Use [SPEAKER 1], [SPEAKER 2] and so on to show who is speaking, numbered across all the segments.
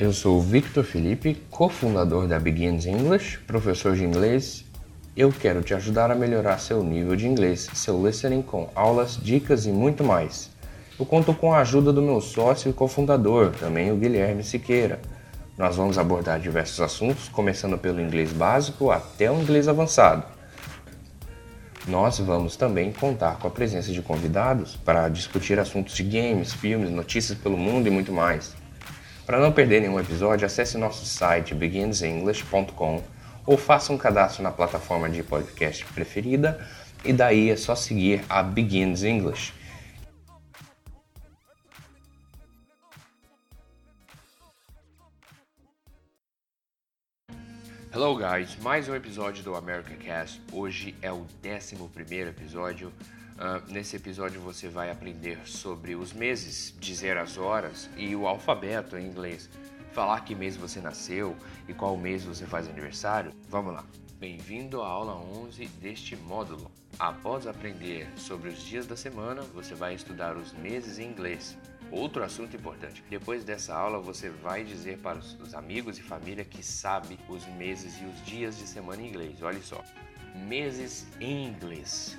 [SPEAKER 1] Eu sou o Victor Felipe, cofundador da Begins English, professor de inglês. Eu quero te ajudar a melhorar seu nível de inglês, seu listening com aulas, dicas e muito mais. Eu conto com a ajuda do meu sócio e cofundador, também o Guilherme Siqueira. Nós vamos abordar diversos assuntos, começando pelo inglês básico até o inglês avançado. Nós vamos também contar com a presença de convidados para discutir assuntos de games, filmes, notícias pelo mundo e muito mais. Para não perder nenhum episódio, acesse nosso site beginsenglish.com ou faça um cadastro na plataforma de podcast preferida e daí é só seguir a Begins English. Hello guys, mais um episódio do America Cast. Hoje é o 11 episódio. Uh, nesse episódio você vai aprender sobre os meses, dizer as horas e o alfabeto em inglês. Falar que mês você nasceu e qual mês você faz aniversário. Vamos lá. Bem-vindo à aula 11 deste módulo. Após aprender sobre os dias da semana, você vai estudar os meses em inglês. Outro assunto importante: depois dessa aula, você vai dizer para os amigos e família que sabe os meses e os dias de semana em inglês. Olha só: meses em inglês: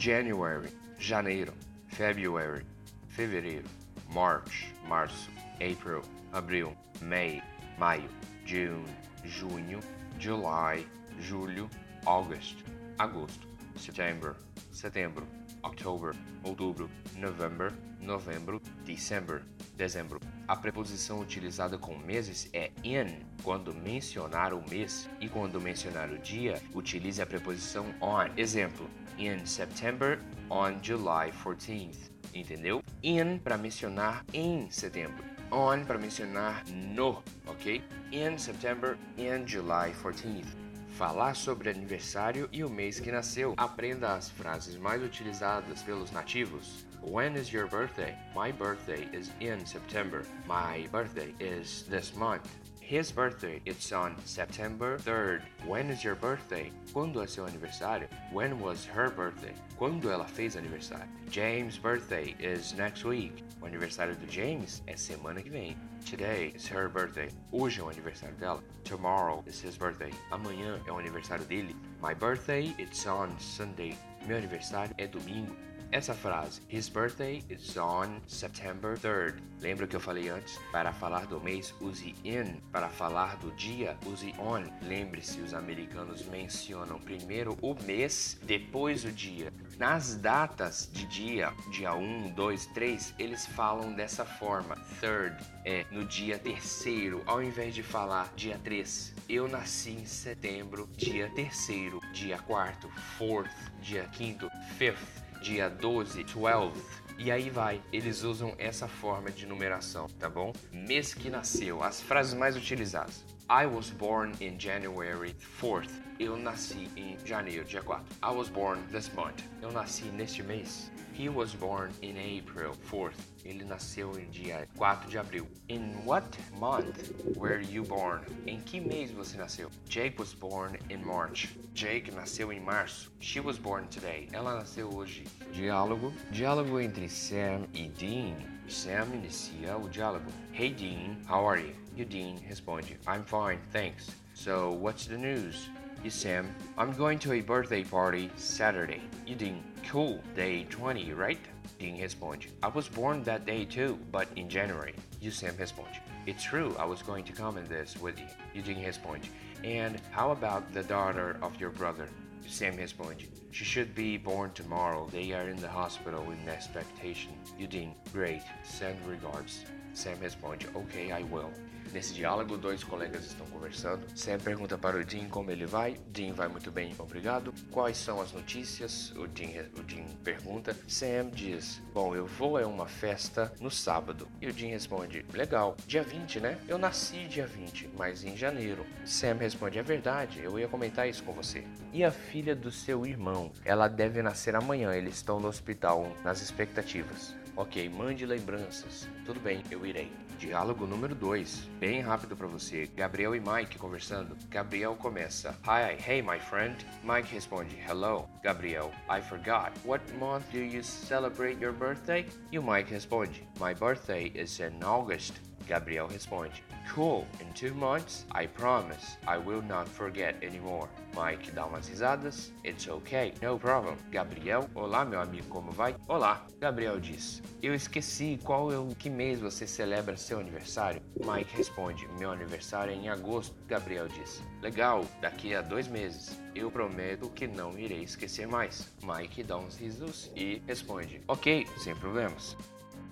[SPEAKER 1] January, janeiro, February, fevereiro, March, março, April, abril, May, maio, June, junho, July, julho, August, agosto, September, setembro, October, outubro, November, novembro, December, dezembro. A preposição utilizada com meses é in quando mencionar o mês e quando mencionar o dia, utilize a preposição on. Exemplo: in September on July 14th. Entendeu? In para mencionar em setembro. On para mencionar no, ok? In September, in July 14th falar sobre aniversário e o mês que nasceu. Aprenda as frases mais utilizadas pelos nativos. When is your birthday? My birthday is in September. My birthday is this month. His birthday it's on September 3rd. When is your birthday? Quando é seu aniversário? When was her birthday? Quando ela fez aniversário? James' birthday is next week. O aniversário do James é semana que vem. Today is her birthday. Hoje é o aniversário dela. Tomorrow is his birthday. Amanhã é o aniversário dele. My birthday it's on Sunday. Meu aniversário é domingo. Essa frase, His birthday is on September 3rd. Lembra que eu falei antes? Para falar do mês, use in. Para falar do dia, use on. Lembre-se, os americanos mencionam primeiro o mês, depois o dia. Nas datas de dia, dia 1, 2, 3, eles falam dessa forma. Third é no dia terceiro, ao invés de falar dia 3. Eu nasci em setembro, dia terceiro, dia quarto, fourth, dia quinto, fifth dia 12, 12. E aí vai, eles usam essa forma de numeração, tá bom? Mês que nasceu, as frases mais utilizadas. I was born in January 4th. Eu nasci em janeiro, dia 4. I was born this month. Eu nasci neste mês. He was born in April 4th. Ele nasceu em dia 4 de abril. In what month were you born? Em que mês você nasceu? Jake was born in March. Jake nasceu em março. She was born today. Ela nasceu hoje. Diálogo. Diálogo entre Sam e Dean. Sam inicia o diálogo. Hey Dean, how are you? E Dean responde, I'm fine, thanks. So, what's the news? You Sam, I'm going to a birthday party Saturday. You Dean, cool, day 20, right? Dean responde, I was born that day too, but in January. You Sam responde, it's true, I was going to comment this with you. You Dean responde, and how about the daughter of your brother? Sam responde, she should be born tomorrow. They are in the hospital in expectation. You Dean, great, send regards. Sam responde, ok, I will. Nesse diálogo, dois colegas estão conversando. Sam pergunta para o Dean como ele vai. Dean vai muito bem, obrigado. Quais são as notícias? O Dean, o pergunta. Sam diz: Bom, eu vou a uma festa no sábado. E o Dean responde: Legal, dia 20, né? Eu nasci dia 20, mas em janeiro. Sam responde: É verdade, eu ia comentar isso com você. E a filha do seu irmão? Ela deve nascer amanhã, eles estão no hospital, nas expectativas. Ok, mande lembranças. Tudo bem, eu irei. Diálogo número 2. Bem rápido para você. Gabriel e Mike conversando. Gabriel começa. Hi, hey my friend. Mike responde. Hello. Gabriel, I forgot. What month do you celebrate your birthday? E o Mike responde. My birthday is in August. Gabriel responde: Cool, in two months, I promise I will not forget anymore. Mike dá umas risadas. It's okay, no problem. Gabriel, olá meu amigo, como vai? Olá. Gabriel diz: Eu esqueci qual é o que mês você celebra seu aniversário. Mike responde: Meu aniversário é em agosto. Gabriel diz: Legal, daqui a dois meses. Eu prometo que não irei esquecer mais. Mike dá uns risos e responde: Ok, sem problemas.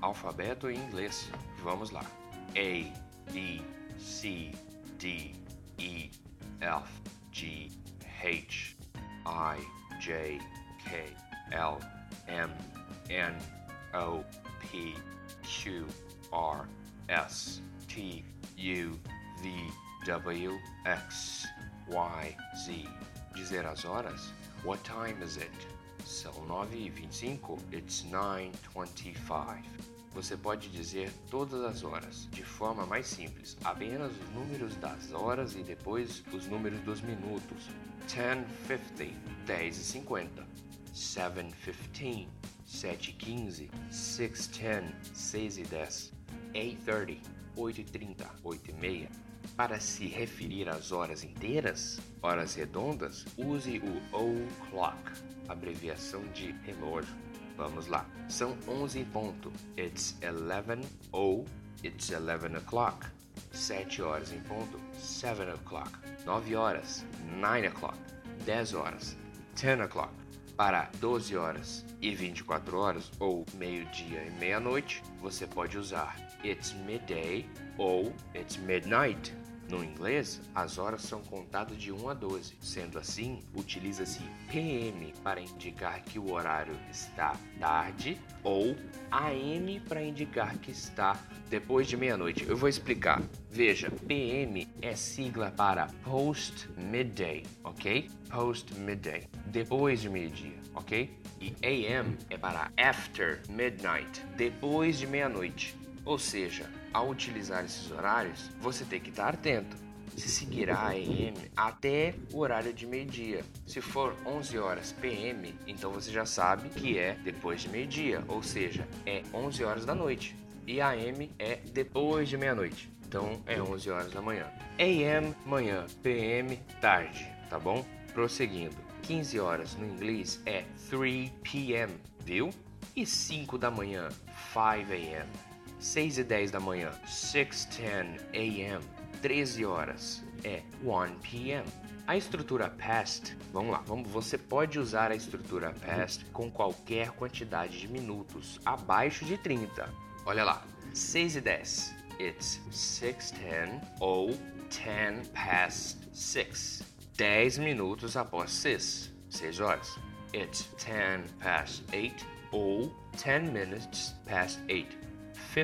[SPEAKER 1] Alfabeto em inglês. Vamos lá. A B, C, D, E, F, G, H, I, J, K, L, M, N, O, P, Q, R, S, T, U, V, W, X, Y, Z. Dizer as horas? What time is it? São 9 e 25. It's 9.25. Você pode dizer todas as horas, de forma mais simples, apenas os números das horas e depois os números dos minutos. 10:50, 10:50. 7:15, 7:15. 6:10, 6:10. 8:30, 8:30, 8:30. Para se referir às horas inteiras, horas redondas, use o o'clock, abreviação de relógio. Vamos lá. São 11 em ponto. It's 11 ou it's 11 o'clock. 7 horas em ponto. 7 o'clock. 9 horas. 9 o'clock. 10 horas. 10 o'clock. Para 12 horas e 24 horas, ou meio-dia e meia-noite, você pode usar it's midday ou it's midnight. No inglês, as horas são contadas de 1 a 12. Sendo assim, utiliza-se PM para indicar que o horário está tarde ou AM para indicar que está depois de meia-noite. Eu vou explicar. Veja, PM é sigla para Post Midday, ok? Post Midday, depois de meio-dia, ok? E AM é para After Midnight, depois de meia-noite. Ou seja, ao utilizar esses horários, você tem que estar atento. Se seguirá a AM até o horário de meio-dia. Se for 11 horas PM, então você já sabe que é depois de meio-dia, ou seja, é 11 horas da noite. E AM é depois de meia-noite. Então é 11 horas da manhã. AM manhã, PM tarde, tá bom? Prosseguindo. 15 horas no inglês é 3 p.m., viu? E 5 da manhã, 5 a.m. 6 e 10 da manhã, 6:10 a.m. 13 horas é 1 p.m. A estrutura past, vamos lá, vamos, você pode usar a estrutura past com qualquer quantidade de minutos abaixo de 30. Olha lá, 6 e 10, it's 6:10 ou 10 past 6. 10 minutos após 6, 6 horas. It's 10 past 8 ou 10 minutes past 8.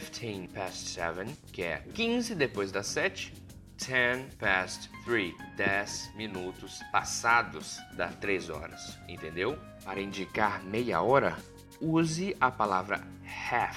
[SPEAKER 1] 15 past 7, que é 15 depois das 7. 10 past 3, 10 minutos passados das 3 horas, entendeu? Para indicar meia hora, use a palavra half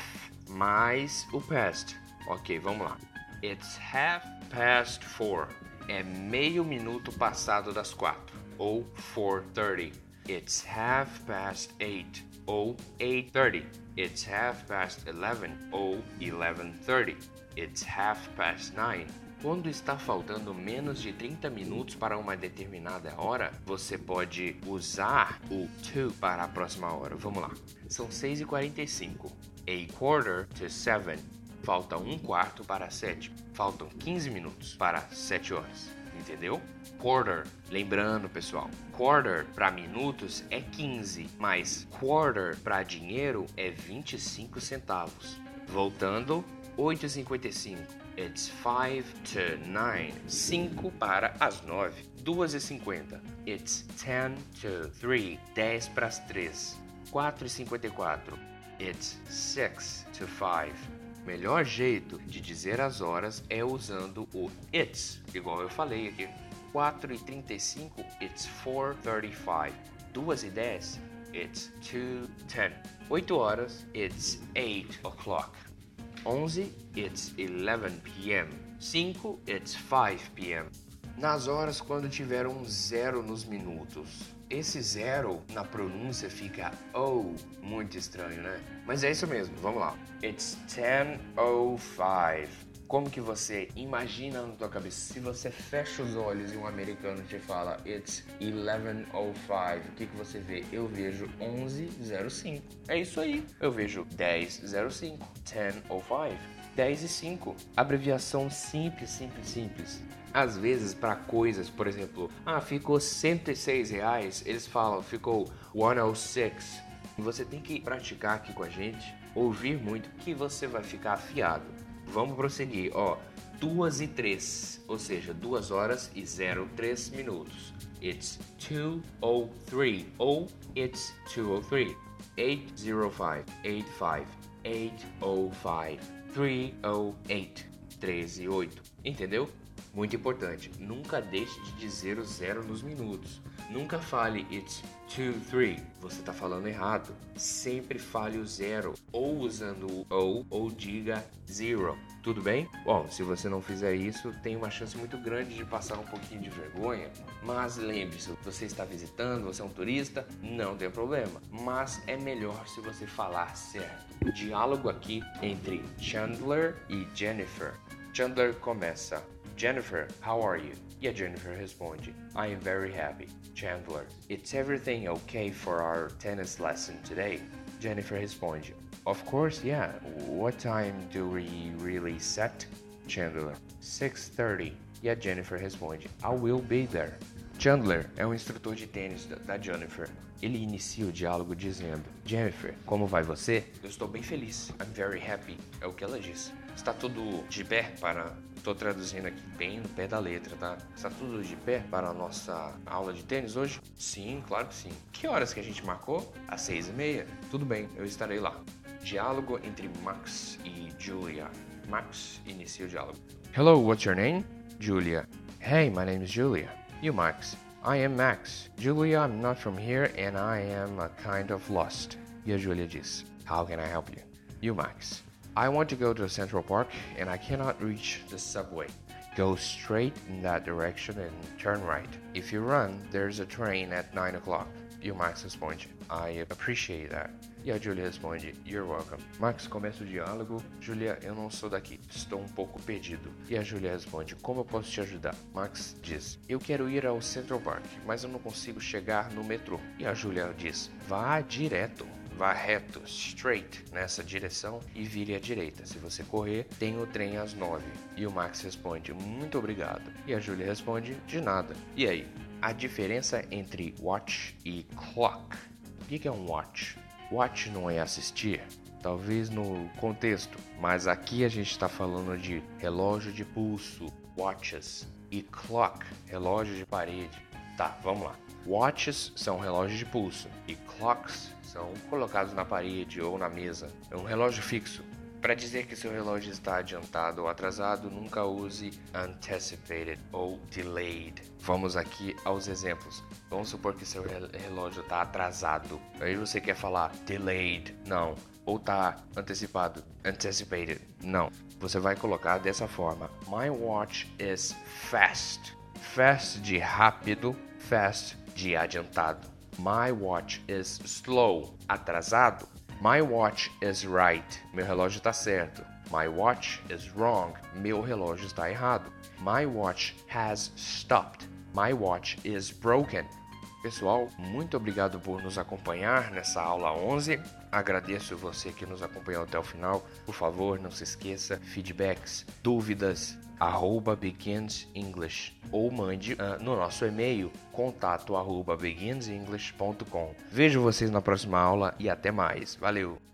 [SPEAKER 1] mais o past. Ok, vamos lá. It's half past 4. É meio minuto passado das 4. Ou 4.30. It's half past 8. Ou 8.30. It's half past 11 ou 11:30. It's half past 9. Quando está faltando menos de 30 minutos para uma determinada hora, você pode usar o to para a próxima hora. Vamos lá. São 6h45. A quarter to 7. Falta um quarto para 7. Faltam 15 minutos para 7 horas entendeu? Quarter, lembrando pessoal, quarter para minutos é 15, mas quarter para dinheiro é 25 centavos. Voltando, 8h55. It's 5 to 9. 5 para as 9. 2h50. It's 10 to 3. 10 para as 3. 4h54. It's 6 to 5 melhor jeito de dizer as horas é usando o it's, igual eu falei aqui. 4 e 35, it's 4.35. 2 e 10, it's 2.10. 8 horas, it's 8 o'clock. 11, it's 11 p.m. 5, it's 5 p.m. Nas horas quando tiver um zero nos minutos, esse zero na pronúncia fica oh, muito estranho, né? Mas é isso mesmo, vamos lá. It's 10.05. como que você imagina na tua cabeça? Se você fecha os olhos e um americano te fala It's 11.05, o que, que você vê? Eu vejo 11.05. É isso aí. Eu vejo 10.05, 10.05. 10 e 5. Abreviação simples, simples, simples. Às vezes, para coisas, por exemplo, ah, ficou 106 reais, eles falam, ficou 106. Você tem que praticar aqui com a gente, ouvir muito, que você vai ficar afiado. Vamos prosseguir, ó. 2 e 3, ou seja, 2 horas e 03 minutos. It's 203 ou it's 203. 805, 85, 805, 308, 13 e 8. Entendeu? Muito importante, nunca deixe de dizer o zero nos minutos. Nunca fale it's 2, 3. Você está falando errado. Sempre fale o zero, ou usando o ou, ou diga zero. Tudo bem? Bom, se você não fizer isso, tem uma chance muito grande de passar um pouquinho de vergonha. Mas lembre-se, você está visitando, você é um turista, não tem problema. Mas é melhor se você falar certo. Diálogo aqui entre Chandler e Jennifer. Chandler começa. Jennifer, how are you? E a Jennifer responde, I am very happy. Chandler, it's everything okay for our tennis lesson today? Jennifer responde, Of course, yeah. What time do we really set? Chandler, 6.30. E a Jennifer responde, I will be there. Chandler é um instrutor de tênis da Jennifer. Ele inicia o diálogo dizendo: Jennifer, como vai você? Eu estou bem feliz. I'm very happy. É o que ela diz. Está tudo de pé para. Estou traduzindo aqui bem no pé da letra, tá? Está tudo de pé para a nossa aula de tênis hoje? Sim, claro que sim. Que horas que a gente marcou? Às seis e meia. Tudo bem, eu estarei lá. Diálogo entre Max e Julia. Max inicia o diálogo. Hello, what's your name? Julia. Hey, my name is Julia. You, Max. I am Max. Julia, I'm not from here and I am a kind of lost. E a Julia diz, How can I help you? You, Max. I want to go to Central Park and I cannot reach the subway. Go straight in that direction and turn right. If you run, there's a train at 9 o'clock. You, Max responde, I appreciate that. E a Julia responde, You're welcome. Max começa o diálogo, Julia, eu não sou daqui, estou um pouco perdido. E a Julia responde, Como eu posso te ajudar? Max diz, Eu quero ir ao Central Park, mas eu não consigo chegar no metrô. E a Julia diz, Vá direto. Vá reto, straight, nessa direção e vire à direita. Se você correr, tem o trem às nove. E o Max responde, muito obrigado. E a Julia responde, de nada. E aí? A diferença entre watch e clock. O que é um watch? Watch não é assistir, talvez no contexto, mas aqui a gente está falando de relógio de pulso, watches, e clock, relógio de parede. Tá, vamos lá. Watches são relógios de pulso e clocks são colocados na parede ou na mesa. É um relógio fixo. Para dizer que seu relógio está adiantado ou atrasado, nunca use anticipated ou delayed. Vamos aqui aos exemplos. Vamos supor que seu relógio está atrasado. Aí você quer falar delayed. Não. Ou está antecipado. Anticipated. Não. Você vai colocar dessa forma. My watch is fast. Fast de rápido. Fast de adiantado. My watch is slow. Atrasado. My watch is right. Meu relógio está certo. My watch is wrong. Meu relógio está errado. My watch has stopped. My watch is broken. Pessoal, muito obrigado por nos acompanhar nessa aula 11. Agradeço você que nos acompanhou até o final. Por favor, não se esqueça, feedbacks, dúvidas, arroba begins English ou mande uh, no nosso e-mail contato arroba beginsenglish.com. Vejo vocês na próxima aula e até mais. Valeu!